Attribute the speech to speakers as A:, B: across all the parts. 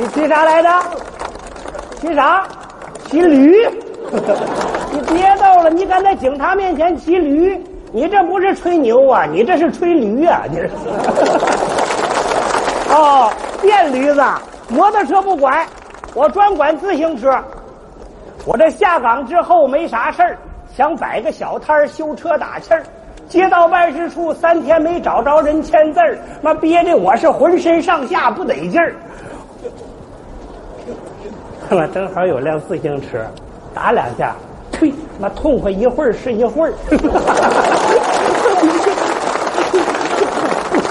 A: 你骑啥来着？骑啥？骑驴？你别逗了！你敢在警察面前骑驴？你这不是吹牛啊，你这是吹驴啊！你，这 哦，电驴子，摩托车不管，我专管自行车。我这下岗之后没啥事儿，想摆个小摊修车打气儿。街道办事处三天没找着人签字儿，妈憋的我是浑身上下不得劲儿。我正好有辆自行车，打两下，呸！那痛快一会儿是一会儿。哈哈哈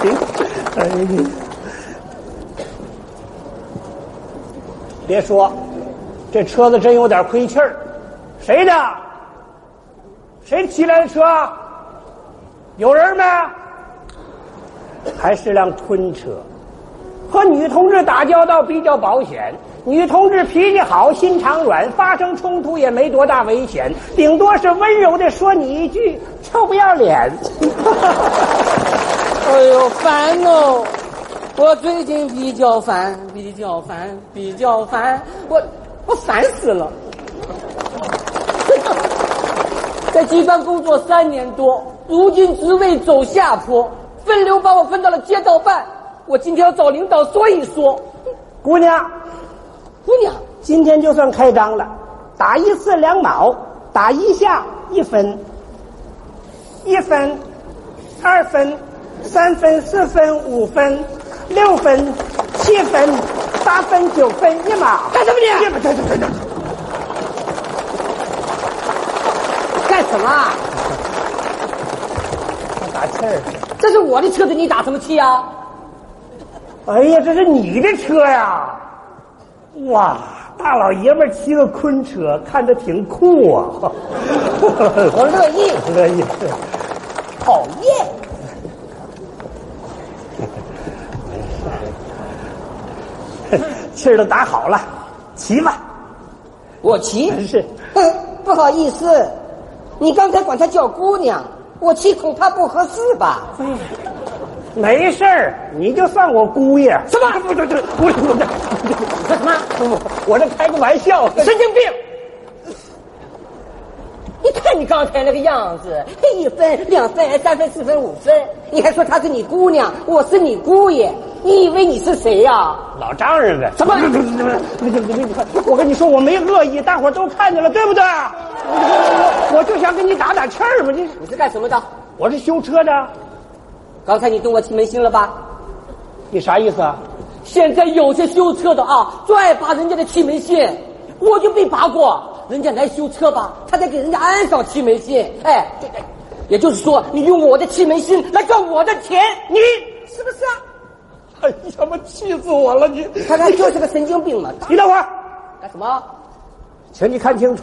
A: 行，哎你别说，这车子真有点亏气儿。谁的？谁骑来的车？有人没？还是辆吞车，和女同志打交道比较保险。女同志脾气好，心肠软，发生冲突也没多大危险，顶多是温柔的说你一句“臭不要脸”。
B: 哎呦，烦哦！我最近比较烦，比较烦，比较烦，我我烦死了。在机关工作三年多，如今职位走下坡，分流把我分到了街道办，我今天要找领导说一说。
A: 姑娘。
B: 姑娘，
A: 今天就算开张了，打一次两毛，打一下一分，一分，二分，三分，四分，五分，六分，七分，八分，九分，一毛。
B: 干什么你？干什么？
A: 打气儿。
B: 这是我的车子，你打什么气啊？
A: 哎呀，这是你的车呀。哇，大老爷们骑个昆车，看着挺酷啊！
B: 我 乐意，
A: 乐意，
B: 讨厌。
A: 气儿都打好了，骑吧，
B: 我骑。
A: 是。
B: 不好意思，你刚才管她叫姑娘，我骑恐怕不合适吧。
A: 没事儿，你就算我姑爷，
B: 什么？
A: 不
B: 不
A: 不，
B: 姑不不，这不不
A: 不，我这开个玩笑，
B: 神经病！你看你刚才那个样子，一分、两分、三分、四分、五分，你还说她是你姑娘，我是你姑爷，你以为你是谁呀？
A: 老丈人呗？什么？我跟你说，我没恶意，大伙都看见了，对不对？我我就想跟你打打气儿嘛，
B: 你你是干什么的？
A: 我是修车的。
B: 刚才你动我气门芯了吧？
A: 你啥意思啊？
B: 现在有些修车的啊，最爱拔人家的气门芯，我就被拔过。人家来修车吧，他得给人家安上气门芯，哎，对对。也就是说，你用我的气门芯来赚我的钱，
A: 你
B: 是不是
A: 啊？哎呀妈，气死我了！你，
B: 看看，就是个神经病嘛！
A: 你等会儿
B: 干什么？
A: 请你看清楚，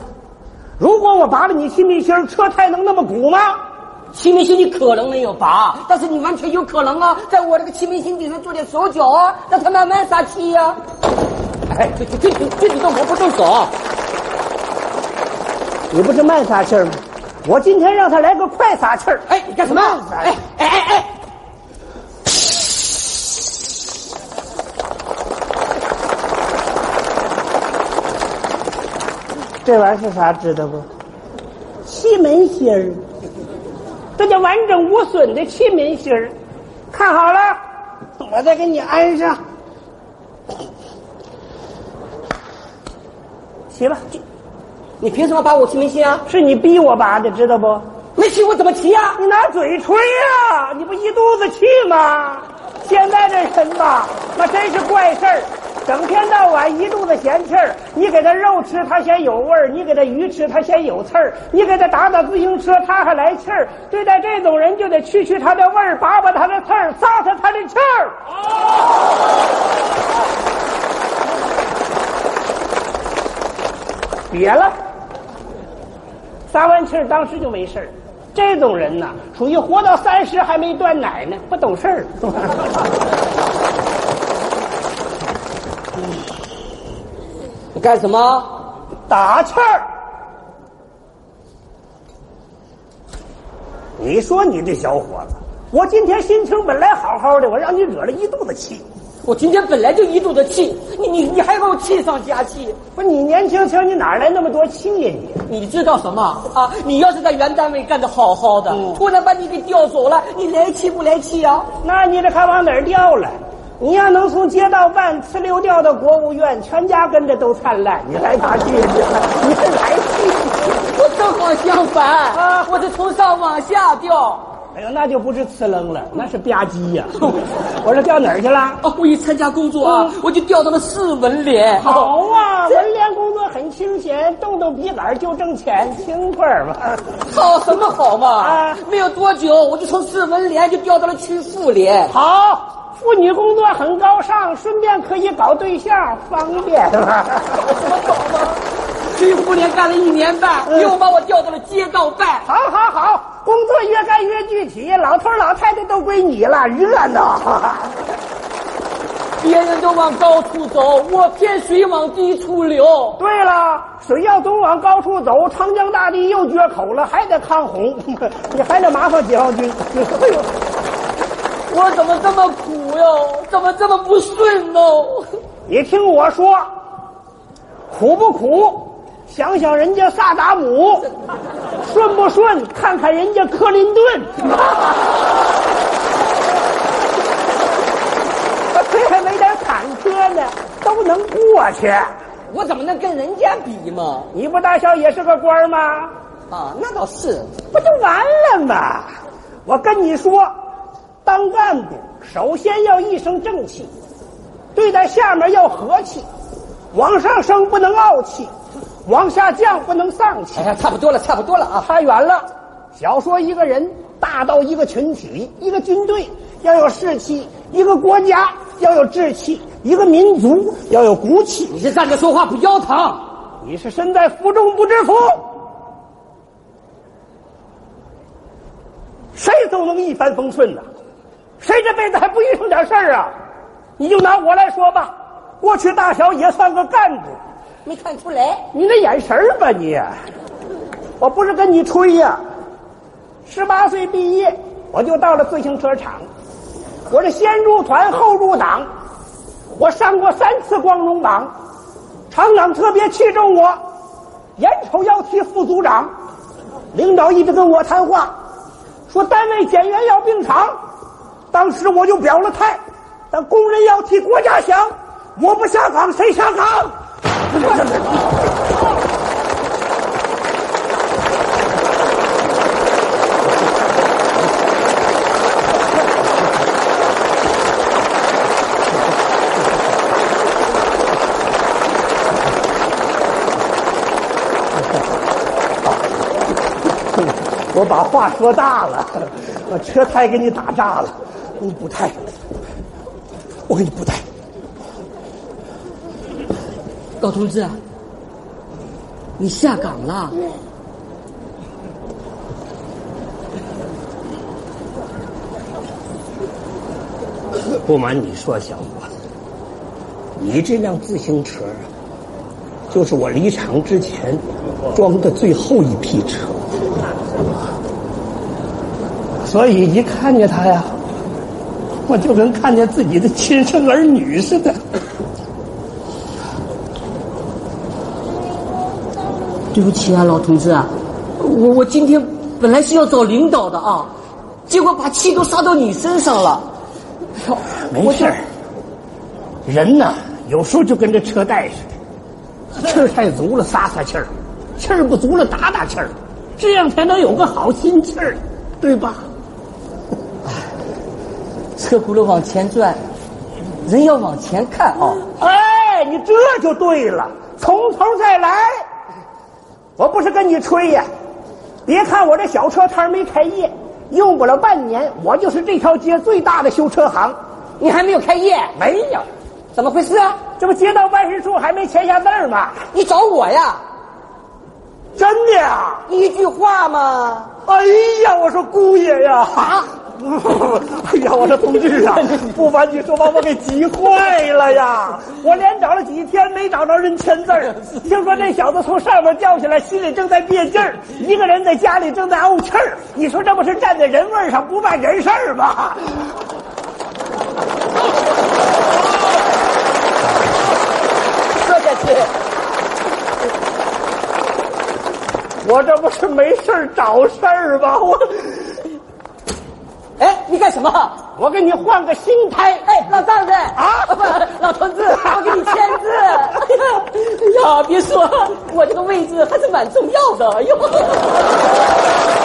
A: 如果我拔了你气门芯，车胎能那么鼓吗？
B: 气门芯你可能没有拔，但是你完全有可能啊，在我这个气门芯顶上做点手脚啊，让他慢慢撒气呀。哎，这这这这这你动活不动手？
A: 你不是慢撒气吗？我今天让他来个快撒气
B: 儿。哎，你干什么？哎哎哎！
A: 这玩意儿是啥？知道不？气门芯儿。这叫完整无损的气门芯儿，看好了，我再给你安上。行了，
B: 你凭什么拔我气民芯啊？
A: 是你逼我拔的，知道不？
B: 没气我怎么骑啊？
A: 你拿嘴吹呀？你不一肚子气吗？现在这人吧，那真是怪事儿。整天到晚一肚子闲气儿，你给他肉吃他嫌有味儿，你给他鱼吃他嫌有刺儿，你给他打打自行车他还来气儿。对待这种人就得去去他的味儿，拔拔他的刺儿，撒撒他的气儿。别了，撒完气儿当时就没事儿。这种人呢，属于活到三十还没断奶呢，不懂事儿。
B: 你干什么？
A: 打气儿！你说你这小伙子，我今天心情本来好好的，我让你惹了一肚子气。
B: 我今天本来就一肚子气，你你你还给我气上加气！
A: 不，你年轻轻，你哪来那么多气呀？
B: 你你知道什么啊？你要是在原单位干的好好的，突然把你给调走了，你来气不来气啊？
A: 那你这还往哪儿调了？你要能从街道办呲溜掉到国务院，全家跟着都灿烂。你来大去，你你来去，
B: 我正好相反啊，我是从上往下掉。
A: 哎呀，那就不是呲楞了，那是吧唧呀。我说掉哪儿去了？哦，
B: 我一参加工作，啊，我就调到了市文联。
A: 好啊，文联工作很清闲，动动笔杆就挣钱，轻快嘛。
B: 好什么好嘛？啊，没有多久，我就从市文联就调到了区妇联。
A: 好。妇女工作很高尚，顺便可以搞对象，方便。哈哈么哈哈！
B: 去妇联干了一年半，又把我调到了街道办。
A: 好好好，工作越干越具体，老头老太太都归你了，热闹。
B: 别人都往高处走，我偏水往低处流。
A: 对了，水要都往高处走，长江大堤又决口了，还得抗洪，你还得麻烦解放军。哎呦！
B: 我怎么这么苦哟？怎么这么不顺哦？
A: 你听我说，苦不苦？想想人家萨达姆，顺不顺？看看人家克林顿，我腿还没点坎坷呢，都能过去。
B: 我怎么能跟人家比嘛？
A: 你不大小也是个官吗？
B: 啊，那倒是，
A: 不就完了吗？我跟你说。当干部首先要一身正气，对待下面要和气，往上升不能傲气，往下降不能丧气。哎呀，
B: 差不多了，差不多了啊！
A: 差远了。小说一个人大到一个群体，一个军队要有士气，一个国家要有志气，一个民族要有骨气。
B: 你这站着说话不腰疼，
A: 你是身在福中不知福。谁都能一帆风顺的。谁这辈子还不遇上点事儿啊？你就拿我来说吧，过去大小也算个干部，
B: 没看出来
A: 你那眼神吧你？我不是跟你吹呀，十八岁毕业我就到了自行车厂，我是先入团后入党，我上过三次光荣榜，厂长特别器重我，眼瞅要提副组长，领导一直跟我谈话，说单位减员要并厂。当时我就表了态，咱工人要替国家想，我不下岗，谁下岗？我把话说大了，把车胎给你打炸了。我补胎，我给你补胎，
B: 老同志你下岗了。
A: 不瞒你说，小伙子，你这辆自行车，就是我离厂之前装的最后一批车，所以一看见他呀。我就跟看见自己的亲生儿女似的。
B: 对不起啊，老同志啊，我我今天本来是要找领导的啊，结果把气都撒到你身上了。
A: 没事儿，人呢有时候就跟这车带似的，气儿太足了撒撒气儿，气儿不足了打打气儿，这样才能有个好心气儿，对吧？
B: 车轱辘往前转，人要往前看啊！
A: 哎，你这就对了，从头再来。我不是跟你吹呀，别看我这小车摊没开业，用不了半年，我就是这条街最大的修车行。
B: 你还没有开业？
A: 没有，
B: 怎么回事啊？
A: 这不街道办事处还没签下字吗？
B: 你找我呀？
A: 真的，呀？
B: 一句话吗？
A: 哎呀，我说姑爷呀！啊。哎 呀，我的同志啊，不瞒你说，把我给急坏了呀！我连找了几天，没找着人签字儿。听说那小子从上面掉下来，心里正在憋劲儿，一个人在家里正在怄气儿。你说这不是站在人味上不办人事儿吗？
B: 说下
A: 去！我这不是没事儿找事儿吗？我。
B: 哎，你干什么？
A: 我给你换个新胎。
B: 哎，老丈人啊，老同志，我给你签字。哎 呀，别说，我这个位置还是蛮重要的。哎呦！